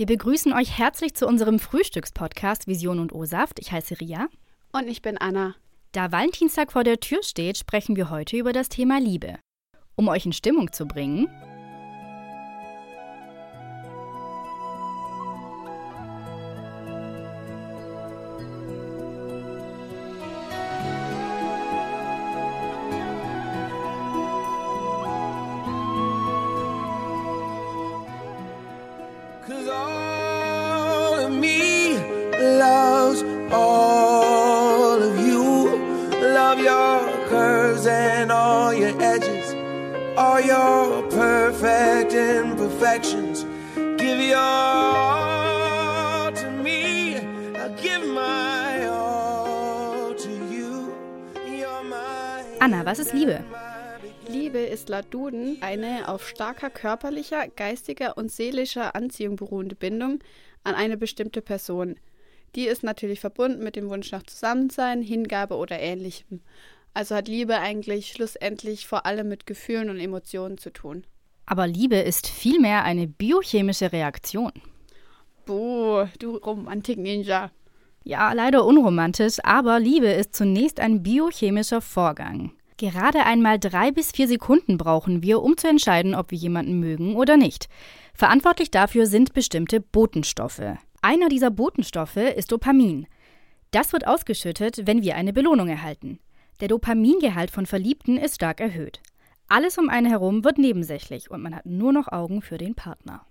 Wir begrüßen euch herzlich zu unserem Frühstückspodcast Vision und O-Saft. Ich heiße Ria. Und ich bin Anna. Da Valentinstag vor der Tür steht, sprechen wir heute über das Thema Liebe. Um euch in Stimmung zu bringen, all of you. Love your curves and all your edges, all your perfect imperfections. Give your all to me. I'll give my all to you. You're my Anna, was ist Liebe? Liebe ist laut Duden eine auf starker körperlicher, geistiger und seelischer Anziehung beruhende Bindung an eine bestimmte Person. Die ist natürlich verbunden mit dem Wunsch nach Zusammensein, Hingabe oder ähnlichem. Also hat Liebe eigentlich schlussendlich vor allem mit Gefühlen und Emotionen zu tun. Aber Liebe ist vielmehr eine biochemische Reaktion. Boah, du Romantik-Ninja. Ja, leider unromantisch, aber Liebe ist zunächst ein biochemischer Vorgang. Gerade einmal drei bis vier Sekunden brauchen wir, um zu entscheiden, ob wir jemanden mögen oder nicht. Verantwortlich dafür sind bestimmte Botenstoffe. Einer dieser Botenstoffe ist Dopamin. Das wird ausgeschüttet, wenn wir eine Belohnung erhalten. Der Dopamingehalt von Verliebten ist stark erhöht. Alles um einen herum wird nebensächlich und man hat nur noch Augen für den Partner.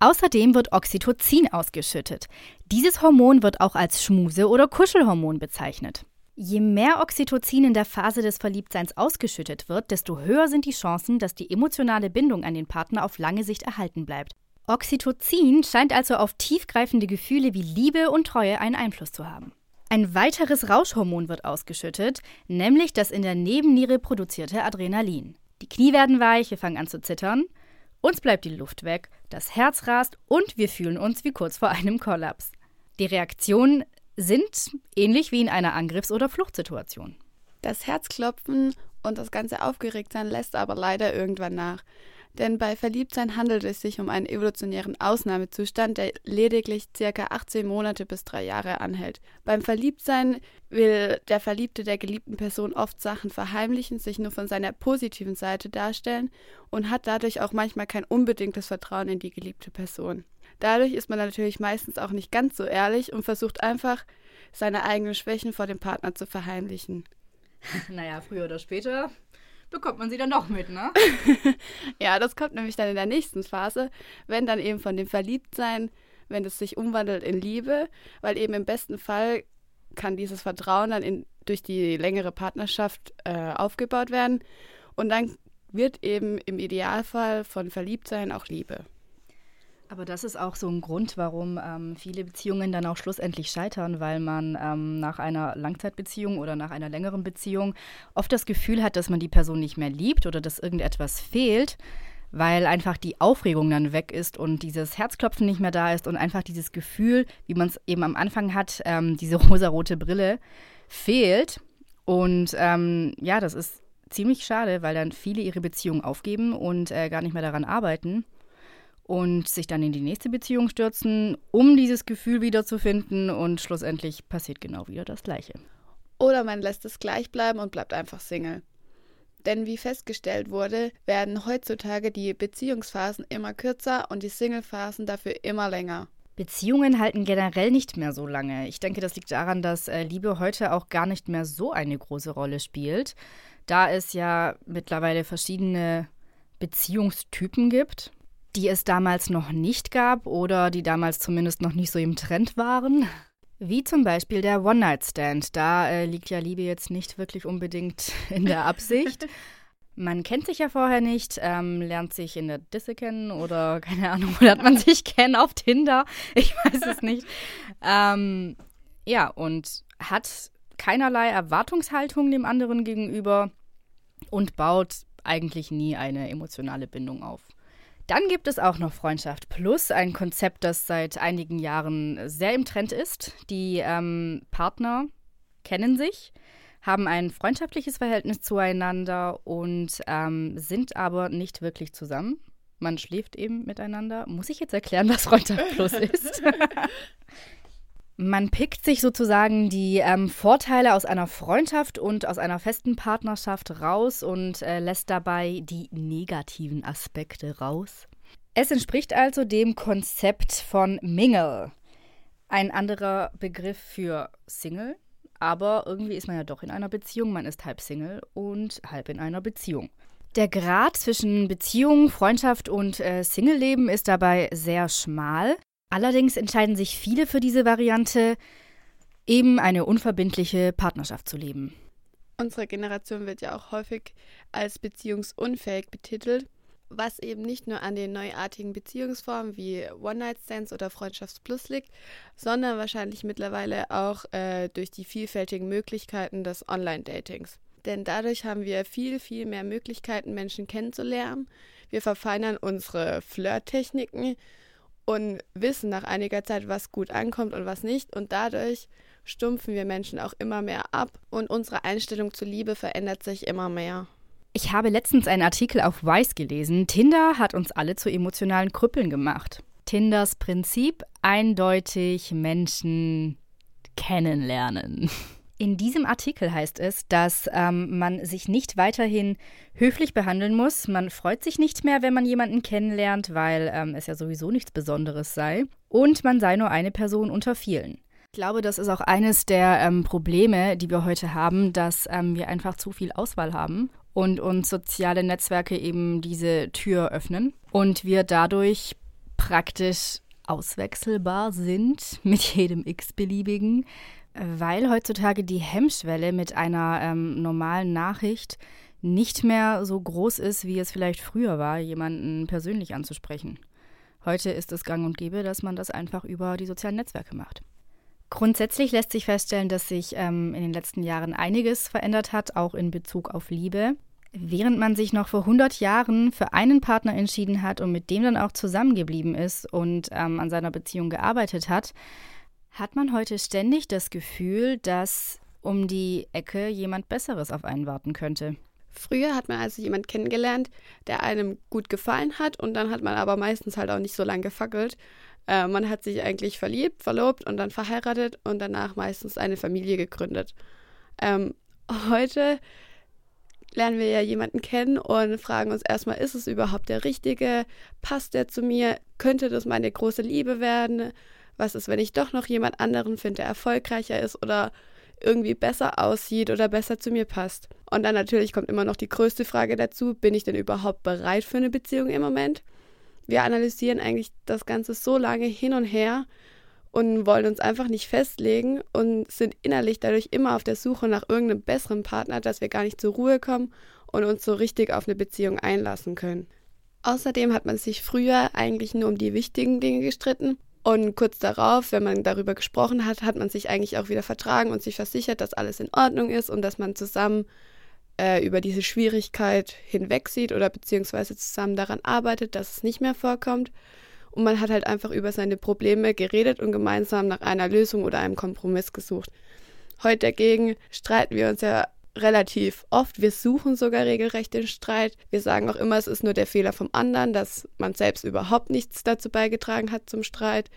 Außerdem wird Oxytocin ausgeschüttet. Dieses Hormon wird auch als Schmuse- oder Kuschelhormon bezeichnet. Je mehr Oxytocin in der Phase des Verliebtseins ausgeschüttet wird, desto höher sind die Chancen, dass die emotionale Bindung an den Partner auf lange Sicht erhalten bleibt. Oxytocin scheint also auf tiefgreifende Gefühle wie Liebe und Treue einen Einfluss zu haben. Ein weiteres Rauschhormon wird ausgeschüttet, nämlich das in der Nebenniere produzierte Adrenalin. Die Knie werden weich, wir fangen an zu zittern, uns bleibt die Luft weg, das Herz rast und wir fühlen uns wie kurz vor einem Kollaps. Die Reaktionen sind ähnlich wie in einer Angriffs- oder Fluchtsituation. Das Herzklopfen und das ganze Aufgeregtsein lässt aber leider irgendwann nach. Denn bei Verliebtsein handelt es sich um einen evolutionären Ausnahmezustand, der lediglich circa 18 Monate bis drei Jahre anhält. Beim Verliebtsein will der Verliebte der geliebten Person oft Sachen verheimlichen, sich nur von seiner positiven Seite darstellen und hat dadurch auch manchmal kein unbedingtes Vertrauen in die geliebte Person. Dadurch ist man natürlich meistens auch nicht ganz so ehrlich und versucht einfach, seine eigenen Schwächen vor dem Partner zu verheimlichen. Naja, früher oder später bekommt man sie dann doch mit, ne? ja, das kommt nämlich dann in der nächsten Phase, wenn dann eben von dem Verliebtsein, wenn es sich umwandelt in Liebe, weil eben im besten Fall kann dieses Vertrauen dann in, durch die längere Partnerschaft äh, aufgebaut werden und dann wird eben im Idealfall von Verliebtsein auch Liebe. Aber das ist auch so ein Grund, warum ähm, viele Beziehungen dann auch schlussendlich scheitern, weil man ähm, nach einer Langzeitbeziehung oder nach einer längeren Beziehung oft das Gefühl hat, dass man die Person nicht mehr liebt oder dass irgendetwas fehlt, weil einfach die Aufregung dann weg ist und dieses Herzklopfen nicht mehr da ist und einfach dieses Gefühl, wie man es eben am Anfang hat, ähm, diese rosarote Brille fehlt. Und ähm, ja, das ist ziemlich schade, weil dann viele ihre Beziehung aufgeben und äh, gar nicht mehr daran arbeiten und sich dann in die nächste Beziehung stürzen, um dieses Gefühl wiederzufinden und schlussendlich passiert genau wieder das Gleiche. Oder man lässt es gleich bleiben und bleibt einfach Single. Denn wie festgestellt wurde, werden heutzutage die Beziehungsphasen immer kürzer und die Singlephasen dafür immer länger. Beziehungen halten generell nicht mehr so lange. Ich denke, das liegt daran, dass äh, Liebe heute auch gar nicht mehr so eine große Rolle spielt, da es ja mittlerweile verschiedene Beziehungstypen gibt die es damals noch nicht gab oder die damals zumindest noch nicht so im Trend waren. Wie zum Beispiel der One-Night-Stand. Da äh, liegt ja Liebe jetzt nicht wirklich unbedingt in der Absicht. Man kennt sich ja vorher nicht, ähm, lernt sich in der Disse kennen oder keine Ahnung, wo lernt man sich kennen auf Tinder? Ich weiß es nicht. Ähm, ja, und hat keinerlei Erwartungshaltung dem anderen gegenüber und baut eigentlich nie eine emotionale Bindung auf. Dann gibt es auch noch Freundschaft Plus, ein Konzept, das seit einigen Jahren sehr im Trend ist. Die ähm, Partner kennen sich, haben ein freundschaftliches Verhältnis zueinander und ähm, sind aber nicht wirklich zusammen. Man schläft eben miteinander. Muss ich jetzt erklären, was Freundschaft Plus ist? Man pickt sich sozusagen die ähm, Vorteile aus einer Freundschaft und aus einer festen Partnerschaft raus und äh, lässt dabei die negativen Aspekte raus. Es entspricht also dem Konzept von Mingle. Ein anderer Begriff für Single, aber irgendwie ist man ja doch in einer Beziehung. Man ist halb Single und halb in einer Beziehung. Der Grad zwischen Beziehung, Freundschaft und äh, Single-Leben ist dabei sehr schmal. Allerdings entscheiden sich viele für diese Variante, eben eine unverbindliche Partnerschaft zu leben. Unsere Generation wird ja auch häufig als beziehungsunfähig betitelt, was eben nicht nur an den neuartigen Beziehungsformen wie One-Night-Stands oder Freundschaftsplus liegt, sondern wahrscheinlich mittlerweile auch äh, durch die vielfältigen Möglichkeiten des Online-Datings. Denn dadurch haben wir viel, viel mehr Möglichkeiten, Menschen kennenzulernen. Wir verfeinern unsere Flirttechniken und wissen nach einiger Zeit, was gut ankommt und was nicht. Und dadurch stumpfen wir Menschen auch immer mehr ab und unsere Einstellung zur Liebe verändert sich immer mehr. Ich habe letztens einen Artikel auf Weiß gelesen. Tinder hat uns alle zu emotionalen Krüppeln gemacht. Tinders Prinzip eindeutig Menschen kennenlernen. In diesem Artikel heißt es, dass ähm, man sich nicht weiterhin höflich behandeln muss. Man freut sich nicht mehr, wenn man jemanden kennenlernt, weil ähm, es ja sowieso nichts Besonderes sei. Und man sei nur eine Person unter vielen. Ich glaube, das ist auch eines der ähm, Probleme, die wir heute haben, dass ähm, wir einfach zu viel Auswahl haben und uns soziale Netzwerke eben diese Tür öffnen und wir dadurch praktisch auswechselbar sind mit jedem x-beliebigen weil heutzutage die Hemmschwelle mit einer ähm, normalen Nachricht nicht mehr so groß ist, wie es vielleicht früher war, jemanden persönlich anzusprechen. Heute ist es gang und gäbe, dass man das einfach über die sozialen Netzwerke macht. Grundsätzlich lässt sich feststellen, dass sich ähm, in den letzten Jahren einiges verändert hat, auch in Bezug auf Liebe. Während man sich noch vor 100 Jahren für einen Partner entschieden hat und mit dem dann auch zusammengeblieben ist und ähm, an seiner Beziehung gearbeitet hat, hat man heute ständig das Gefühl, dass um die Ecke jemand Besseres auf einen warten könnte? Früher hat man also jemanden kennengelernt, der einem gut gefallen hat und dann hat man aber meistens halt auch nicht so lange gefackelt. Äh, man hat sich eigentlich verliebt, verlobt und dann verheiratet und danach meistens eine Familie gegründet. Ähm, heute lernen wir ja jemanden kennen und fragen uns erstmal, ist es überhaupt der Richtige? Passt der zu mir? Könnte das meine große Liebe werden? Was ist, wenn ich doch noch jemand anderen finde, der erfolgreicher ist oder irgendwie besser aussieht oder besser zu mir passt. Und dann natürlich kommt immer noch die größte Frage dazu, bin ich denn überhaupt bereit für eine Beziehung im Moment? Wir analysieren eigentlich das Ganze so lange hin und her und wollen uns einfach nicht festlegen und sind innerlich dadurch immer auf der Suche nach irgendeinem besseren Partner, dass wir gar nicht zur Ruhe kommen und uns so richtig auf eine Beziehung einlassen können. Außerdem hat man sich früher eigentlich nur um die wichtigen Dinge gestritten und kurz darauf, wenn man darüber gesprochen hat, hat man sich eigentlich auch wieder vertragen und sich versichert, dass alles in Ordnung ist und dass man zusammen äh, über diese Schwierigkeit hinwegsieht oder beziehungsweise zusammen daran arbeitet, dass es nicht mehr vorkommt. Und man hat halt einfach über seine Probleme geredet und gemeinsam nach einer Lösung oder einem Kompromiss gesucht. Heute dagegen streiten wir uns ja relativ oft. Wir suchen sogar regelrecht den Streit. Wir sagen auch immer, es ist nur der Fehler vom anderen, dass man selbst überhaupt nichts dazu beigetragen hat zum Streit.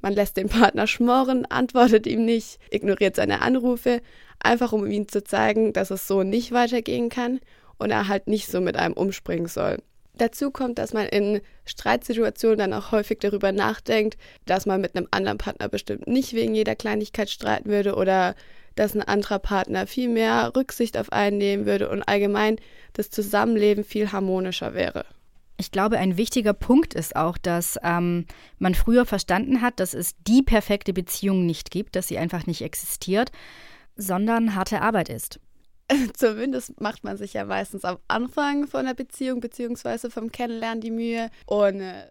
Man lässt den Partner schmoren, antwortet ihm nicht, ignoriert seine Anrufe, einfach um ihm zu zeigen, dass es so nicht weitergehen kann und er halt nicht so mit einem umspringen soll. Dazu kommt, dass man in Streitsituationen dann auch häufig darüber nachdenkt, dass man mit einem anderen Partner bestimmt nicht wegen jeder Kleinigkeit streiten würde oder dass ein anderer Partner viel mehr Rücksicht auf einen nehmen würde und allgemein das Zusammenleben viel harmonischer wäre. Ich glaube, ein wichtiger Punkt ist auch, dass ähm, man früher verstanden hat, dass es die perfekte Beziehung nicht gibt, dass sie einfach nicht existiert, sondern harte Arbeit ist. Zumindest macht man sich ja meistens am Anfang von der Beziehung beziehungsweise vom Kennenlernen die Mühe und äh,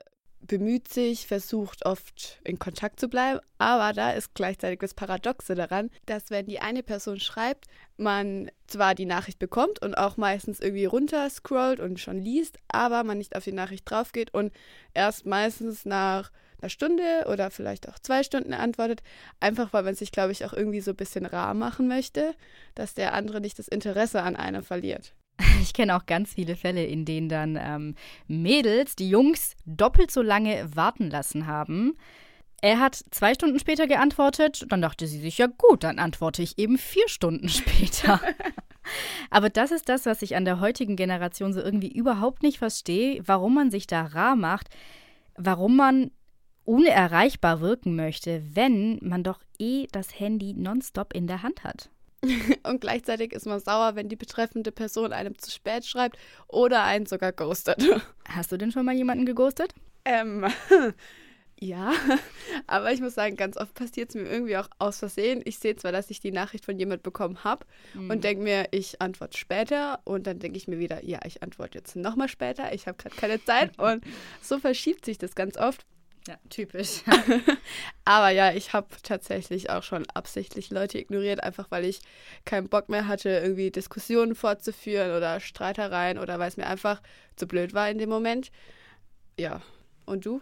bemüht sich, versucht oft in Kontakt zu bleiben, aber da ist gleichzeitig das Paradoxe daran, dass wenn die eine Person schreibt, man zwar die Nachricht bekommt und auch meistens irgendwie runter scrollt und schon liest, aber man nicht auf die Nachricht drauf geht und erst meistens nach einer Stunde oder vielleicht auch zwei Stunden antwortet, einfach weil man sich, glaube ich, auch irgendwie so ein bisschen rar machen möchte, dass der andere nicht das Interesse an einer verliert. Ich kenne auch ganz viele Fälle, in denen dann ähm, Mädels die Jungs doppelt so lange warten lassen haben. Er hat zwei Stunden später geantwortet. Dann dachte sie sich, ja gut, dann antworte ich eben vier Stunden später. Aber das ist das, was ich an der heutigen Generation so irgendwie überhaupt nicht verstehe, warum man sich da rar macht, warum man unerreichbar wirken möchte, wenn man doch eh das Handy nonstop in der Hand hat. Und gleichzeitig ist man sauer, wenn die betreffende Person einem zu spät schreibt oder einen sogar ghostet. Hast du denn schon mal jemanden geghostet? Ähm, ja, aber ich muss sagen, ganz oft passiert es mir irgendwie auch aus Versehen. Ich sehe zwar, dass ich die Nachricht von jemand bekommen habe mhm. und denke mir, ich antworte später und dann denke ich mir wieder, ja, ich antworte jetzt nochmal später, ich habe gerade keine Zeit und so verschiebt sich das ganz oft. Ja, typisch. Aber ja, ich habe tatsächlich auch schon absichtlich Leute ignoriert, einfach weil ich keinen Bock mehr hatte, irgendwie Diskussionen fortzuführen oder Streitereien oder weil es mir einfach zu blöd war in dem Moment. Ja. Und du?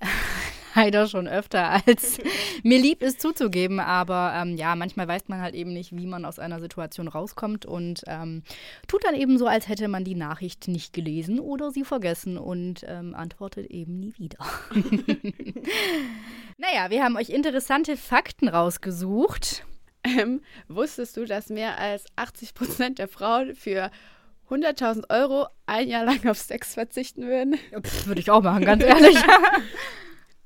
leider schon öfter, als mir lieb ist zuzugeben. Aber ähm, ja, manchmal weiß man halt eben nicht, wie man aus einer Situation rauskommt und ähm, tut dann eben so, als hätte man die Nachricht nicht gelesen oder sie vergessen und ähm, antwortet eben nie wieder. naja, wir haben euch interessante Fakten rausgesucht. Ähm, wusstest du, dass mehr als 80 Prozent der Frauen für 100.000 Euro ein Jahr lang auf Sex verzichten würden? Würde ich auch machen, ganz ehrlich.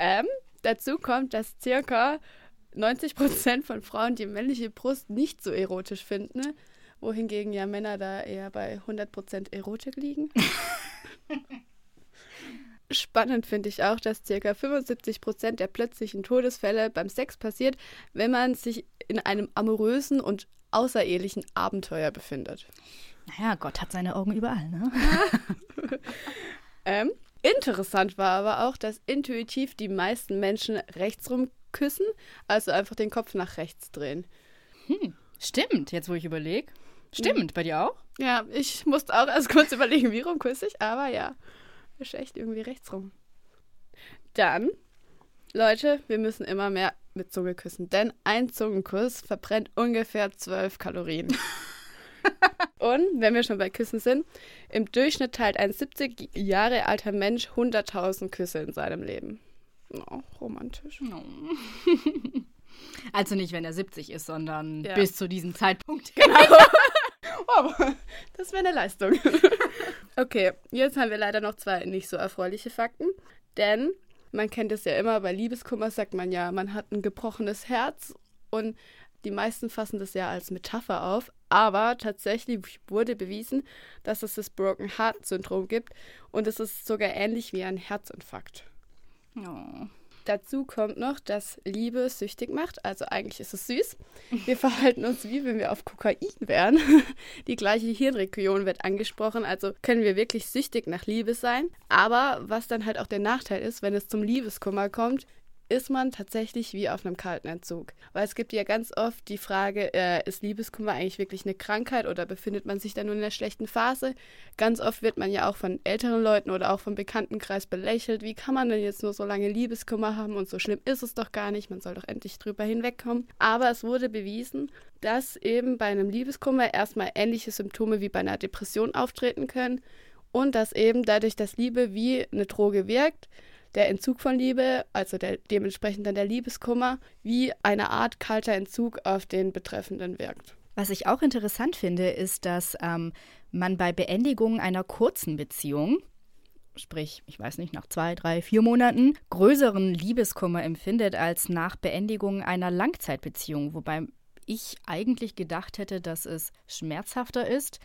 Ähm, dazu kommt, dass circa 90 Prozent von Frauen die männliche Brust nicht so erotisch finden, wohingegen ja Männer da eher bei 100 Prozent Erotik liegen. Spannend finde ich auch, dass ca. 75 Prozent der plötzlichen Todesfälle beim Sex passiert, wenn man sich in einem amorösen und außerehelichen Abenteuer befindet. Naja, Gott hat seine Augen überall, ne? ähm, Interessant war aber auch, dass intuitiv die meisten Menschen rechtsrum küssen, also einfach den Kopf nach rechts drehen. Hm, stimmt, jetzt wo ich überlege. Stimmt, mhm. bei dir auch? Ja, ich musste auch erst kurz überlegen, wie rum küsse ich, aber ja, ist echt irgendwie rechtsrum. Dann, Leute, wir müssen immer mehr mit Zunge küssen, denn ein Zungenkuss verbrennt ungefähr 12 Kalorien. Und wenn wir schon bei Küssen sind, im Durchschnitt teilt ein 70 Jahre alter Mensch 100.000 Küsse in seinem Leben. Oh, romantisch. Oh. Also nicht, wenn er 70 ist, sondern ja. bis zu diesem Zeitpunkt. Genau. oh, das wäre eine Leistung. okay, jetzt haben wir leider noch zwei nicht so erfreuliche Fakten. Denn man kennt es ja immer, bei Liebeskummer sagt man ja, man hat ein gebrochenes Herz und die meisten fassen das ja als Metapher auf, aber tatsächlich wurde bewiesen, dass es das Broken Heart Syndrom gibt und es ist sogar ähnlich wie ein Herzinfarkt. Oh. Dazu kommt noch, dass Liebe süchtig macht. Also eigentlich ist es süß. Wir verhalten uns wie wenn wir auf Kokain wären. Die gleiche Hirnregion wird angesprochen. Also können wir wirklich süchtig nach Liebe sein. Aber was dann halt auch der Nachteil ist, wenn es zum Liebeskummer kommt, ist man tatsächlich wie auf einem kalten Entzug. Weil es gibt ja ganz oft die Frage, äh, ist Liebeskummer eigentlich wirklich eine Krankheit oder befindet man sich da nur in einer schlechten Phase? Ganz oft wird man ja auch von älteren Leuten oder auch vom Bekanntenkreis belächelt. Wie kann man denn jetzt nur so lange Liebeskummer haben und so schlimm ist es doch gar nicht, man soll doch endlich drüber hinwegkommen. Aber es wurde bewiesen, dass eben bei einem Liebeskummer erstmal ähnliche Symptome wie bei einer Depression auftreten können und dass eben dadurch, dass Liebe wie eine Droge wirkt, der Entzug von Liebe, also der, dementsprechend dann der Liebeskummer, wie eine Art kalter Entzug auf den Betreffenden wirkt. Was ich auch interessant finde, ist, dass ähm, man bei Beendigung einer kurzen Beziehung, sprich, ich weiß nicht, nach zwei, drei, vier Monaten, größeren Liebeskummer empfindet als nach Beendigung einer Langzeitbeziehung, wobei ich eigentlich gedacht hätte, dass es schmerzhafter ist,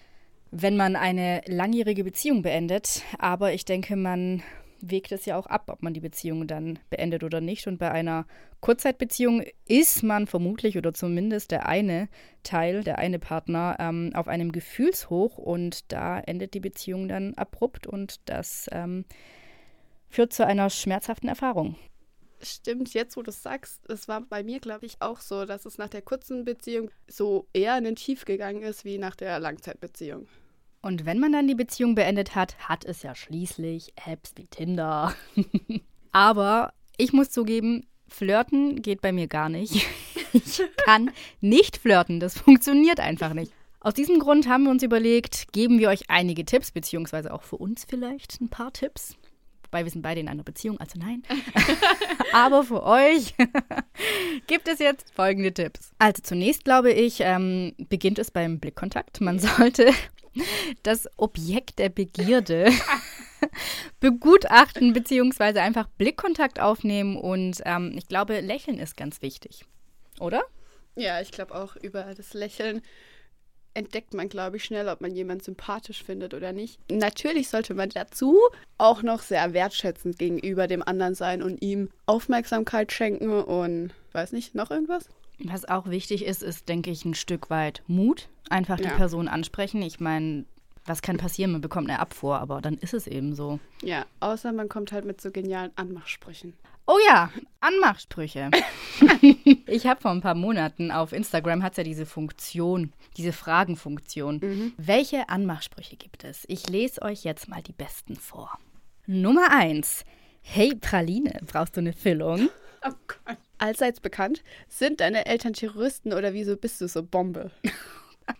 wenn man eine langjährige Beziehung beendet. Aber ich denke, man wägt es ja auch ab, ob man die Beziehung dann beendet oder nicht. Und bei einer Kurzzeitbeziehung ist man vermutlich oder zumindest der eine Teil, der eine Partner ähm, auf einem Gefühlshoch und da endet die Beziehung dann abrupt und das ähm, führt zu einer schmerzhaften Erfahrung. Stimmt, jetzt wo du es sagst, es war bei mir, glaube ich, auch so, dass es nach der kurzen Beziehung so eher in den Tief gegangen ist wie nach der Langzeitbeziehung. Und wenn man dann die Beziehung beendet hat, hat es ja schließlich Apps wie Tinder. Aber ich muss zugeben, flirten geht bei mir gar nicht. Ich kann nicht flirten, das funktioniert einfach nicht. Aus diesem Grund haben wir uns überlegt, geben wir euch einige Tipps, beziehungsweise auch für uns vielleicht ein paar Tipps. Wobei wir sind beide in einer Beziehung, also nein. Aber für euch gibt es jetzt folgende Tipps. Also zunächst glaube ich, ähm, beginnt es beim Blickkontakt. Man sollte das Objekt der Begierde begutachten, beziehungsweise einfach Blickkontakt aufnehmen. Und ähm, ich glaube, Lächeln ist ganz wichtig. Oder? Ja, ich glaube auch über das Lächeln entdeckt man, glaube ich, schnell, ob man jemanden sympathisch findet oder nicht. Natürlich sollte man dazu auch noch sehr wertschätzend gegenüber dem anderen sein und ihm Aufmerksamkeit schenken und weiß nicht, noch irgendwas? Was auch wichtig ist, ist, denke ich, ein Stück weit Mut. Einfach die Ja. Person ansprechen. Ich meine, was kann passieren? Man bekommt eine Abfuhr, aber dann ist es eben so. Ja, außer man kommt halt mit so genialen Anmachsprüchen. Oh ja, Anmachsprüche. ich habe vor ein paar Monaten auf Instagram hat ja diese Funktion, diese Fragenfunktion. Welche Anmachsprüche gibt es? Ich lese euch jetzt mal die besten vor. Nummer eins. Hey Praline, brauchst du eine Füllung? Oh Gott. Allseits bekannt, sind deine Eltern Terroristen oder wieso bist du so Bombe?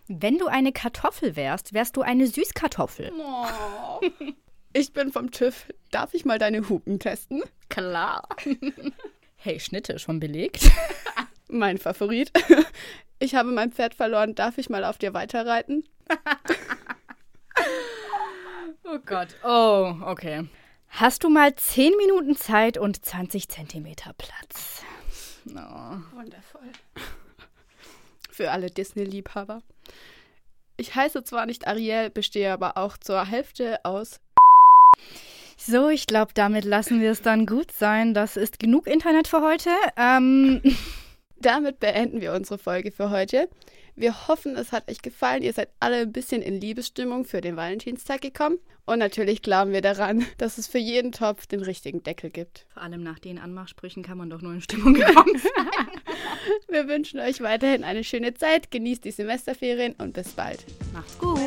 Wenn du eine Kartoffel wärst, wärst du eine Süßkartoffel. Ich bin vom TÜV. Darf ich mal deine Hupen testen? Klar. Hey, Schnitte schon belegt? Mein Favorit. Ich habe mein Pferd verloren. Darf ich mal auf dir weiterreiten? Oh Gott. Oh, okay. Hast du mal 10 Minuten Zeit und 20 Zentimeter Platz? Oh. Wundervoll. Für alle Disney-Liebhaber. Ich heiße zwar nicht Ariel, bestehe aber auch zur Hälfte aus. So, ich glaube, damit lassen wir es dann gut sein. Das ist genug Internet für heute. Ähm, Damit beenden wir unsere Folge für heute. Wir hoffen, es hat euch gefallen. Ihr seid alle ein bisschen in Liebesstimmung für den Valentinstag gekommen. Und natürlich glauben wir daran, dass es für jeden Topf den richtigen Deckel gibt. vor allem nach den Anmachsprüchen kann man doch nur in Stimmung kommen. Wir wünschen euch weiterhin eine schöne Zeit. Genießt die Semesterferien und bis bald. Macht's gut.